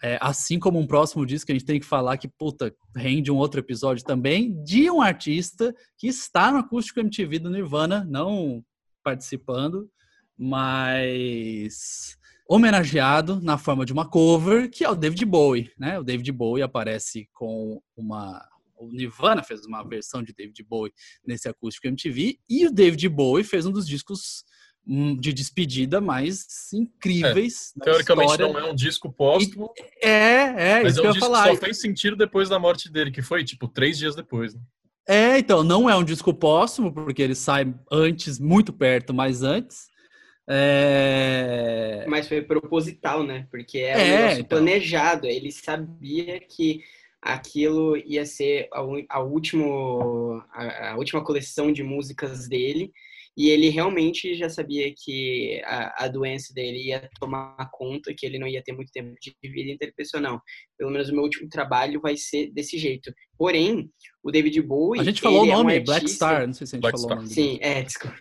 É, assim como um próximo disco que a gente tem que falar que, puta, rende um outro episódio também, de um artista que está no Acústico MTV do Nirvana, não participando, mas homenageado na forma de uma cover, que é o David Bowie, né? O David Bowie aparece com uma o Nirvana fez uma versão de David Bowie nesse acústico MTV e o David Bowie fez um dos discos de despedida mais incríveis. É, teoricamente história. não é um disco póstumo. É, é, mas isso é um que eu disco falar. só fez sentido depois da morte dele, que foi tipo três dias depois. Né? É, então, não é um disco póstumo, porque ele sai antes, muito perto, mas antes. É... Mas foi proposital, né? Porque é, é um negócio então... planejado. Ele sabia que aquilo ia ser a, a, último, a, a última coleção de músicas dele e ele realmente já sabia que a, a, doença dele ia tomar conta, que ele não ia ter muito tempo de vida, então ele pensou, não, pelo menos o meu último trabalho vai ser desse jeito. Porém, o David Bowie... A gente falou o nome, é um Black Star, não sei se a gente Black falou Star. o nome. Sim, é, desculpa.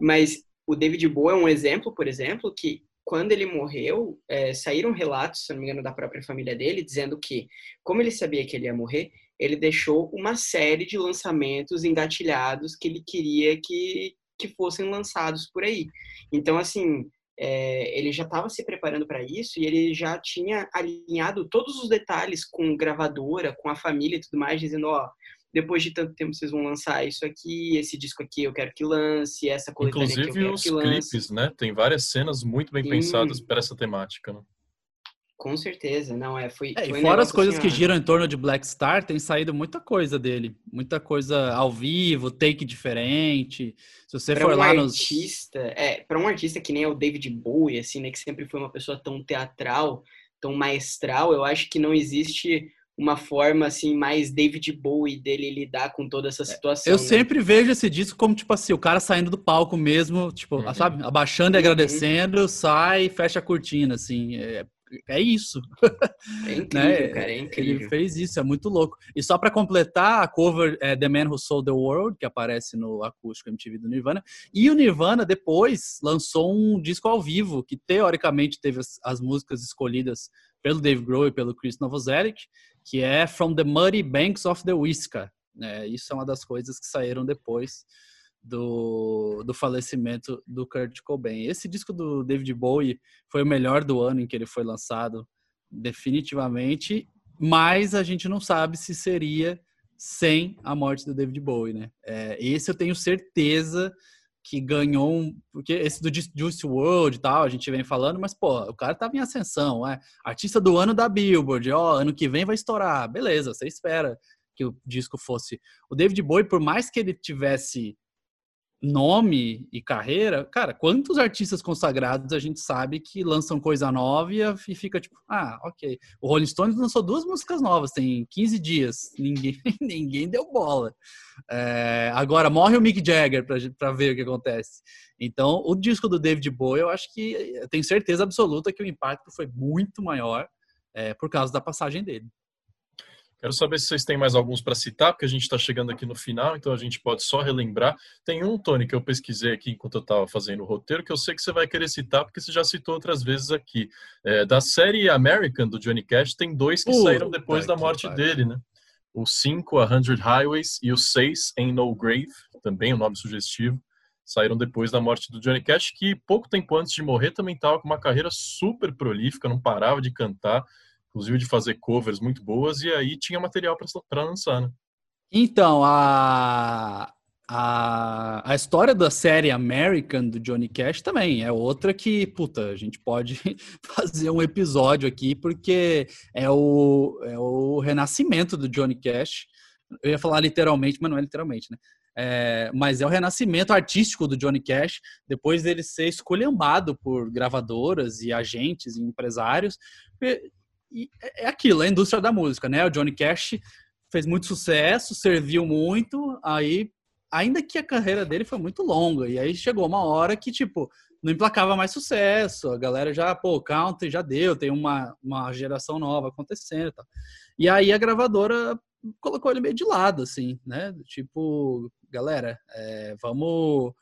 Mas o David Bowie é um exemplo, por exemplo, que quando ele morreu, é, saíram relatos, se não me engano, da própria família dele, dizendo que, como ele sabia que ele ia morrer, ele deixou uma série de lançamentos engatilhados que ele queria que, que fossem lançados por aí. Então, assim, é, ele já estava se preparando para isso e ele já tinha alinhado todos os detalhes com gravadora, com a família e tudo mais, dizendo, ó, depois de tanto tempo vocês vão lançar isso aqui, esse disco aqui eu quero que lance, essa coletânea Inclusive aqui eu quero os que lance. clipes, né? Tem várias cenas muito bem Sim. pensadas para essa temática, né? Com certeza, não é. Foi, é, foi e fora as coisas assim, que giram em torno de Black Star, tem saído muita coisa dele, muita coisa ao vivo, take diferente. Se você pra for um lá artista, nos... é, para um artista que nem é o David Bowie, assim, né, que sempre foi uma pessoa tão teatral, tão maestral, eu acho que não existe uma forma assim mais David Bowie dele lidar com toda essa situação. Eu né? sempre vejo esse disco como tipo assim, o cara saindo do palco mesmo, tipo, uhum. sabe, abaixando e uhum. agradecendo, sai, fecha a cortina assim. É, é isso. É incrível, né? cara, é incrível. Ele fez isso, é muito louco. E só para completar, a cover é The Man Who Sold the World, que aparece no acústico MTV do Nirvana. E o Nirvana depois lançou um disco ao vivo, que teoricamente teve as, as músicas escolhidas pelo Dave Grohl e pelo Chris Novoselic, que é From the Muddy Banks of the Whisker. É, isso é uma das coisas que saíram depois do, do falecimento do Kurt Cobain. Esse disco do David Bowie foi o melhor do ano em que ele foi lançado, definitivamente, mas a gente não sabe se seria sem a morte do David Bowie, né? É, esse eu tenho certeza que ganhou um. Porque esse do Juice World e tal, a gente vem falando, mas, pô, o cara tava em ascensão, é. Artista do ano da Billboard, ó, ano que vem vai estourar. Beleza, você espera que o disco fosse. O David Bowie, por mais que ele tivesse nome e carreira, cara, quantos artistas consagrados a gente sabe que lançam coisa nova e fica tipo, ah, ok. O Rolling Stones lançou duas músicas novas, tem 15 dias, ninguém, ninguém deu bola. É, agora, morre o Mick Jagger para ver o que acontece. Então, o disco do David Bowie, eu acho que, eu tenho certeza absoluta que o impacto foi muito maior é, por causa da passagem dele. Quero saber se vocês têm mais alguns para citar, porque a gente está chegando aqui no final, então a gente pode só relembrar. Tem um, Tony, que eu pesquisei aqui enquanto eu estava fazendo o roteiro, que eu sei que você vai querer citar, porque você já citou outras vezes aqui. É, da série American, do Johnny Cash, tem dois que uh, saíram depois da morte dele, né? O 5, A Hundred Highways, e o 6, Ain't No Grave, também um nome sugestivo, saíram depois da morte do Johnny Cash, que pouco tempo antes de morrer também estava com uma carreira super prolífica, não parava de cantar inclusive de fazer covers muito boas, e aí tinha material para lançar, né? Então, a, a, a história da série American do Johnny Cash também é outra que, puta, a gente pode fazer um episódio aqui, porque é o, é o renascimento do Johnny Cash. Eu ia falar literalmente, mas não é literalmente, né? É, mas é o renascimento artístico do Johnny Cash, depois dele ser esculhambado por gravadoras e agentes e empresários, e é, é aquilo, é a indústria da música, né? O Johnny Cash fez muito sucesso, serviu muito, aí ainda que a carreira dele foi muito longa, e aí chegou uma hora que, tipo, não emplacava mais sucesso, a galera já, pô, country já deu, tem uma, uma geração nova acontecendo e tal. E aí a gravadora colocou ele meio de lado, assim, né? Tipo, galera, é, vamos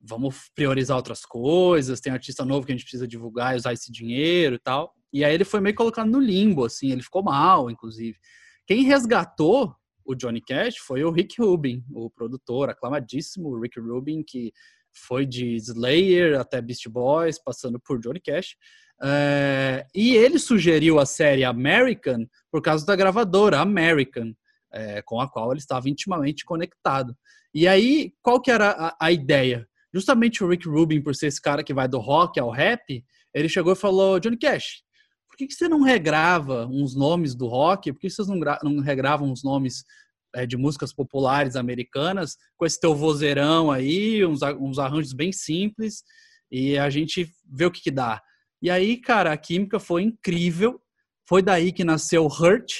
vamos priorizar outras coisas, tem artista novo que a gente precisa divulgar e usar esse dinheiro e tal. E aí ele foi meio colocado no limbo, assim, ele ficou mal, inclusive. Quem resgatou o Johnny Cash foi o Rick Rubin, o produtor aclamadíssimo Rick Rubin, que foi de Slayer até Beast Boys, passando por Johnny Cash. É, e ele sugeriu a série American por causa da gravadora American, é, com a qual ele estava intimamente conectado. E aí, qual que era a, a ideia? Justamente o Rick Rubin, por ser esse cara que vai do rock ao rap, ele chegou e falou: Johnny Cash, por que, que você não regrava uns nomes do rock? Por que vocês não, não regravam uns nomes é, de músicas populares americanas com esse teu vozeirão aí, uns, uns arranjos bem simples, e a gente vê o que, que dá. E aí, cara, a química foi incrível. Foi daí que nasceu Hurt,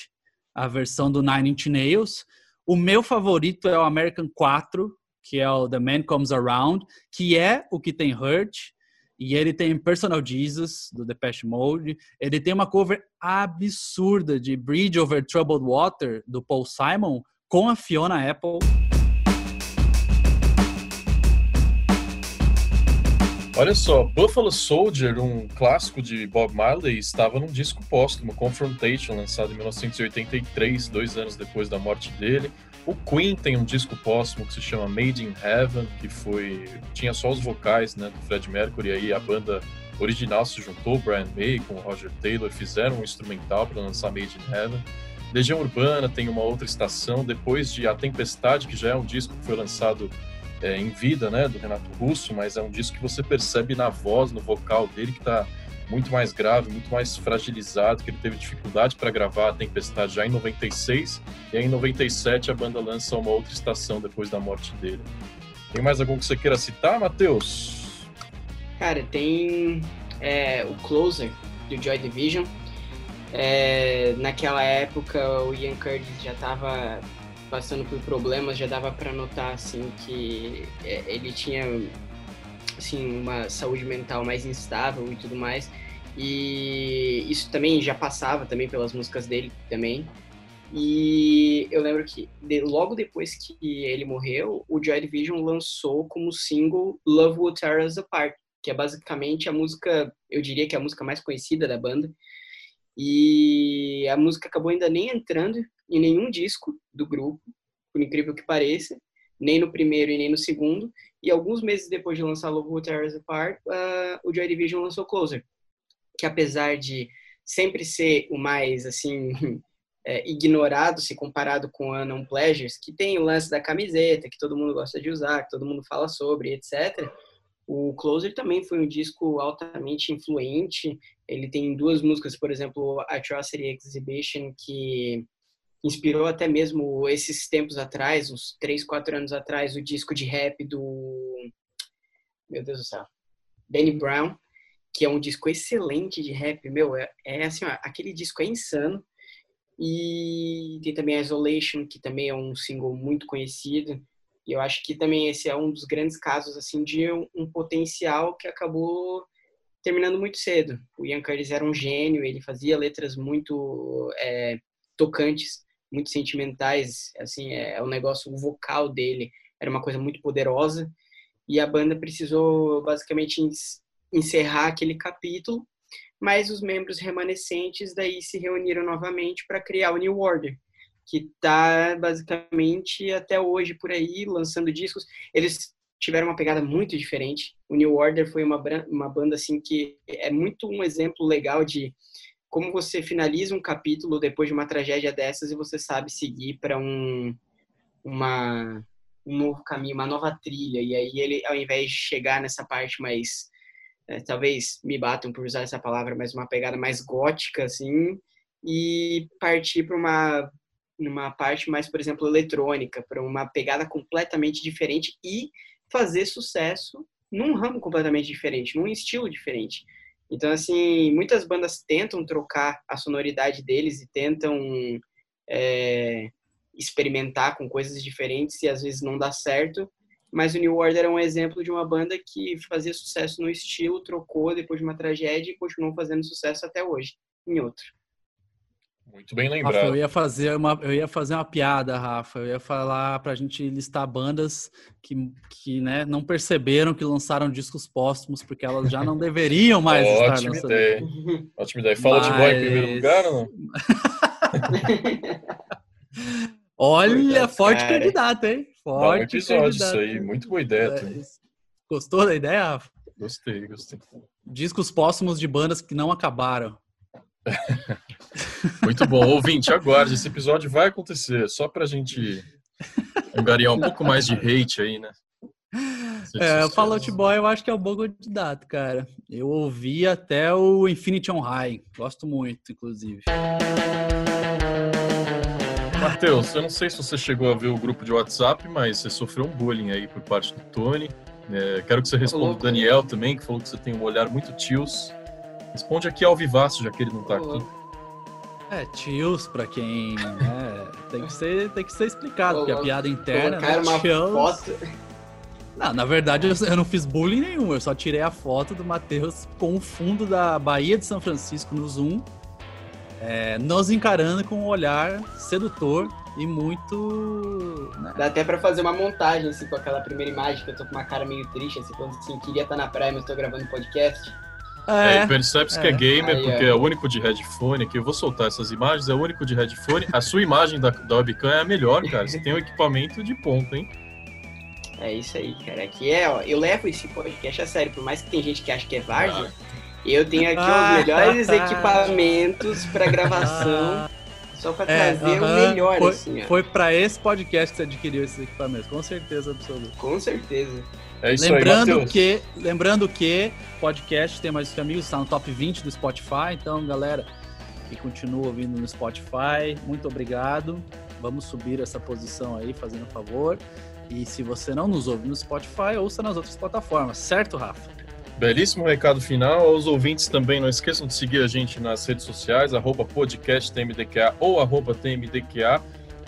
a versão do Nine Inch Nails. O meu favorito é o American 4, que é o The Man Comes Around, que é o que tem Hurt. E ele tem Personal Jesus, do Depeche Mode. Ele tem uma cover absurda de Bridge Over Troubled Water, do Paul Simon, com a Fiona Apple. Olha só, Buffalo Soldier, um clássico de Bob Marley, estava num disco póstumo, Confrontation, lançado em 1983, dois anos depois da morte dele. O Queen tem um disco póstumo que se chama Made in Heaven, que foi tinha só os vocais, né, do Fred Mercury, e aí a banda original se juntou, Brian May com Roger Taylor, fizeram um instrumental para lançar Made in Heaven. Legião Urbana tem uma outra estação, depois de A Tempestade, que já é um disco que foi lançado é, em vida, né, do Renato Russo, mas é um disco que você percebe na voz, no vocal dele, que está muito mais grave, muito mais fragilizado, que ele teve dificuldade para gravar a Tempestade já em 96, e aí em 97 a banda lança uma outra estação depois da morte dele. Tem mais algum que você queira citar, Matheus? Cara, tem é, o Closer, do Joy Division. É, naquela época o Ian Curtis já estava passando por problemas, já dava para notar assim que é, ele tinha assim uma saúde mental mais instável e tudo mais. E isso também já passava também pelas músicas dele também. E eu lembro que de, logo depois que ele morreu, o Joy Division lançou como single Love Will Tear Us Apart, que é basicamente a música, eu diria que é a música mais conhecida da banda. E a música acabou ainda nem entrando em nenhum disco do grupo, por incrível que pareça, nem no primeiro e nem no segundo. E alguns meses depois de lançar Love Will Tear Us Apart, uh, o Joy Division lançou Closer, que apesar de sempre ser o mais assim é, ignorado se comparado com Unknown Pleasures, que tem o lance da camiseta, que todo mundo gosta de usar, que todo mundo fala sobre, etc. O Closer também foi um disco altamente influente. Ele tem duas músicas, por exemplo, Atrocity Exhibition, que inspirou até mesmo esses tempos atrás, uns três, quatro anos atrás, o disco de rap do. Meu Deus do céu. Danny Brown, que é um disco excelente de rap. Meu, é, é assim, ó, aquele disco é insano. E tem também Isolation, que também é um single muito conhecido. E eu acho que também esse é um dos grandes casos assim de um, um potencial que acabou terminando muito cedo. O Ian Curtis era um gênio, ele fazia letras muito é, tocantes, muito sentimentais, assim, é, é um negócio, o vocal dele era uma coisa muito poderosa, e a banda precisou basicamente encerrar aquele capítulo, mas os membros remanescentes daí se reuniram novamente para criar o New Order, que está basicamente até hoje por aí lançando discos. Eles tiveram uma pegada muito diferente. O New Order foi uma, uma banda assim que é muito um exemplo legal de como você finaliza um capítulo depois de uma tragédia dessas e você sabe seguir para um uma um novo caminho, uma nova trilha. E aí ele, ao invés de chegar nessa parte mais é, talvez me batam por usar essa palavra, mas uma pegada mais gótica, assim, e partir para uma numa parte mais, por exemplo, eletrônica, para uma pegada completamente diferente e fazer sucesso num ramo completamente diferente, num estilo diferente. Então, assim, muitas bandas tentam trocar a sonoridade deles e tentam é, experimentar com coisas diferentes e às vezes não dá certo, mas o New Order é um exemplo de uma banda que fazia sucesso no estilo, trocou depois de uma tragédia e continuou fazendo sucesso até hoje, em outro. Muito bem lembrado. Rafa, eu ia fazer uma, eu ia fazer uma piada, Rafa. Eu ia falar para a gente listar bandas que, que né, não perceberam que lançaram discos póstumos porque elas já não deveriam mais estar lançando. Ideia. Ótima ideia. Fala Mas... de boy em primeiro lugar ou não? Olha, forte cara. candidato, hein? Forte Bom episódio candidato. isso aí, muito boa ideia. É, gostou da ideia, Rafa? Gostei, gostei. Discos póstumos de bandas que não acabaram. muito bom. Ouvinte, aguarde, esse episódio vai acontecer, só pra gente angariar um pouco mais de hate aí, né? É, o Fallout Boy eu acho que é o bom candidato, cara. Eu ouvi até o Infinity on High. Gosto muito, inclusive. Matheus, eu não sei se você chegou a ver o grupo de WhatsApp, mas você sofreu um bullying aí por parte do Tony. É, quero que você responda o Daniel também, que falou que você tem um olhar muito tios. Responde aqui ao vivaço, já que ele não tá aqui. É, tios, pra quem. Né, tem, que ser, tem que ser explicado, porque a piada interna. Né, uma tios... foto. Não, na verdade eu não fiz bullying nenhum, eu só tirei a foto do Matheus com o fundo da Bahia de São Francisco no Zoom é, nos encarando com um olhar sedutor e muito. Né? Dá até pra fazer uma montagem, assim, com aquela primeira imagem que eu tô com uma cara meio triste, assim, quando assim, queria estar na praia, mas tô gravando podcast. É, é percebe-se é. que é gamer, Aí, porque é. é. o único de headphone aqui. Eu vou soltar essas imagens, é o único de headphone. A sua imagem da, da webcam é a melhor, cara. Você tem um equipamento de ponta, hein? É isso aí, cara. Aqui é, ó, eu levo esse podcast a sério, por mais que tem gente que acha que é várzea. Ah eu tenho aqui os melhores equipamentos para gravação. Só para é, trazer uh -huh. o melhor, foi, assim. Ó. Foi para esse podcast que você adquiriu esses equipamentos, com certeza absoluta. Com certeza. É isso lembrando aí, que Lembrando que podcast tem mais amigos, está no top 20 do Spotify. Então, galera que continua ouvindo no Spotify, muito obrigado. Vamos subir essa posição aí, fazendo favor. E se você não nos ouve no Spotify, ouça nas outras plataformas, certo, Rafa? Belíssimo recado final. Aos ouvintes também, não esqueçam de seguir a gente nas redes sociais, arroba podcasttmdqa ou arroba tmdqa.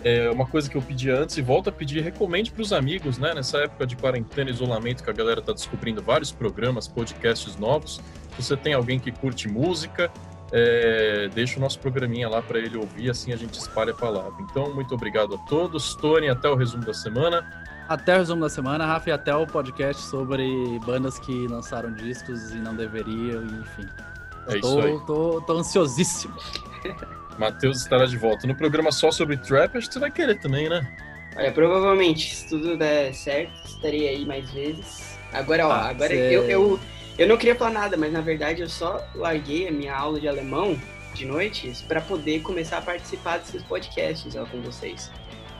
É uma coisa que eu pedi antes e volto a pedir, recomende para os amigos, né? Nessa época de quarentena, isolamento, que a galera está descobrindo vários programas, podcasts novos. Se você tem alguém que curte música, é, deixa o nosso programinha lá para ele ouvir, assim a gente espalha a palavra. Então, muito obrigado a todos. Tony, até o resumo da semana. Até o resumo da semana, Rafa, e até o podcast sobre bandas que lançaram discos e não deveriam, enfim. É tô, isso aí. Tô, tô ansiosíssimo. Matheus estará de volta. No programa só sobre trap, acho que você vai querer também, né? Olha, provavelmente, se tudo der certo, estarei aí mais vezes. Agora, ó, Ah, agora cê- eu, eu, eu não queria falar nada, mas na verdade eu só larguei a minha aula de alemão de noites para poder começar a participar desses podcasts ó, com vocês.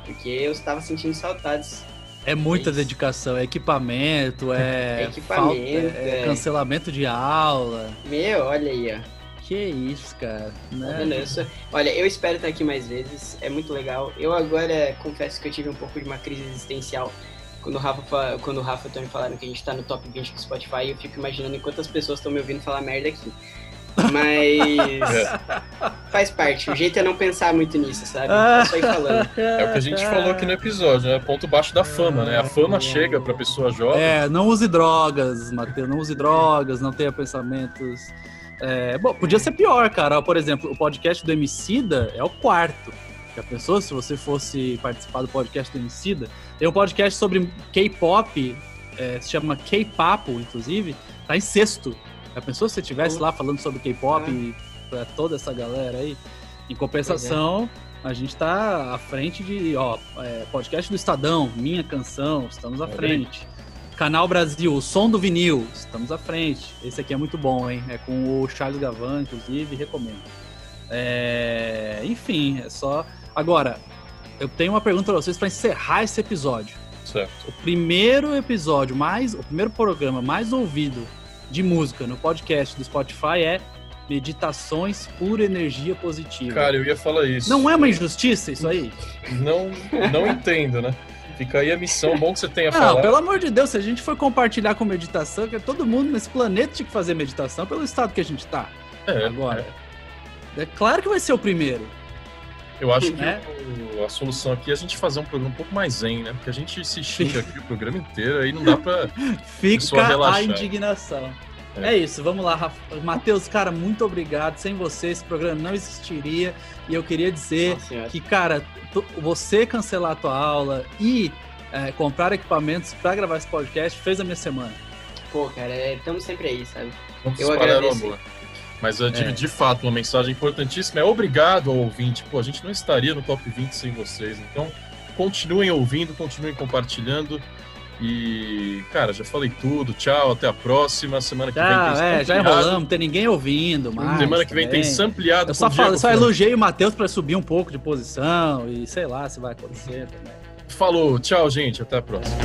Porque eu estava sentindo saudades. É muita dedicação, é equipamento, é, É equipamento, falta- é é. cancelamento de aula. Meu, olha aí, ó. Que isso, cara. Tá vendo? Né? Eu sou- Olha, eu espero estar aqui mais vezes, é muito legal. Eu agora confesso que eu tive um pouco de uma crise existencial. Quando o Rafa, fa- quando o Rafa e o Tony falaram que a gente tá no top 20 do Spotify, eu fico imaginando em quantas pessoas estão me ouvindo falar merda aqui. Mas faz parte. O jeito é não pensar muito nisso, sabe? É só ir falando. É o que a gente falou aqui no episódio, né? Ponto baixo da fama, né? A fama chega pra pessoa jovem. É, não use drogas, Matheus, não use drogas, não tenha pensamentos. É, bom, podia ser pior, cara. Por exemplo, o podcast do Emicida é o quarto. Já pensou se você fosse participar do podcast do Emicida? Tem um podcast sobre K-pop, é, se chama K-Papo, inclusive, tá em sexto. Já pensou se você estivesse lá falando sobre K-pop pra toda essa galera aí? Em compensação, a gente tá à frente de, ó, é, podcast do Estadão, Minha Canção, estamos à aí. Canal Brasil, o som do vinil, estamos à frente. Esse aqui é muito bom, hein? É com o Charles Gavan, inclusive, recomendo. É, Enfim, é só. Agora, eu tenho uma pergunta pra vocês pra encerrar esse episódio. Certo. O primeiro episódio mais, o primeiro programa mais ouvido de música no podcast do Spotify é Meditações por Energia Positiva. Cara, eu ia falar isso. Não é uma injustiça isso aí? Não, não entendo, né? Fica aí a missão, bom que você tenha Não, falado. pelo amor de Deus, se a gente for compartilhar com meditação, que todo mundo nesse planeta tinha que fazer meditação pelo estado que a gente tá É, agora. É claro que vai ser o primeiro. Eu acho que Né? o- a solução aqui é a gente fazer um programa um pouco mais zen, né? Porque a gente se xinga aqui o programa inteiro, aí não dá pra. Fica a relaxar. indignação. É. É. isso, vamos lá, Rafa. Matheus, cara, muito obrigado. Sem você, esse programa não existiria. E eu queria dizer Nossa que, cara, tu- você cancelar a tua aula e é, comprar equipamentos pra gravar esse podcast fez a minha semana. Pô, cara, estamos sempre aí, sabe? Vamos Eu agradeço. amor. Mas de, É. de fato, uma mensagem importantíssima é obrigado ao ouvinte. Pô, a gente não estaria no top 20 sem vocês. Então, continuem ouvindo, continuem compartilhando. E, cara, já falei tudo. Tchau, até a próxima. Semana que Já, vem tem é, já enrolamos, não tem ninguém ouvindo mais. Semana que vem tem também. sampleado. Eu só, falo, só elogiei o Matheus pra subir um pouco de posição e sei lá se vai acontecer também. Falou, tchau, gente. Até a próxima.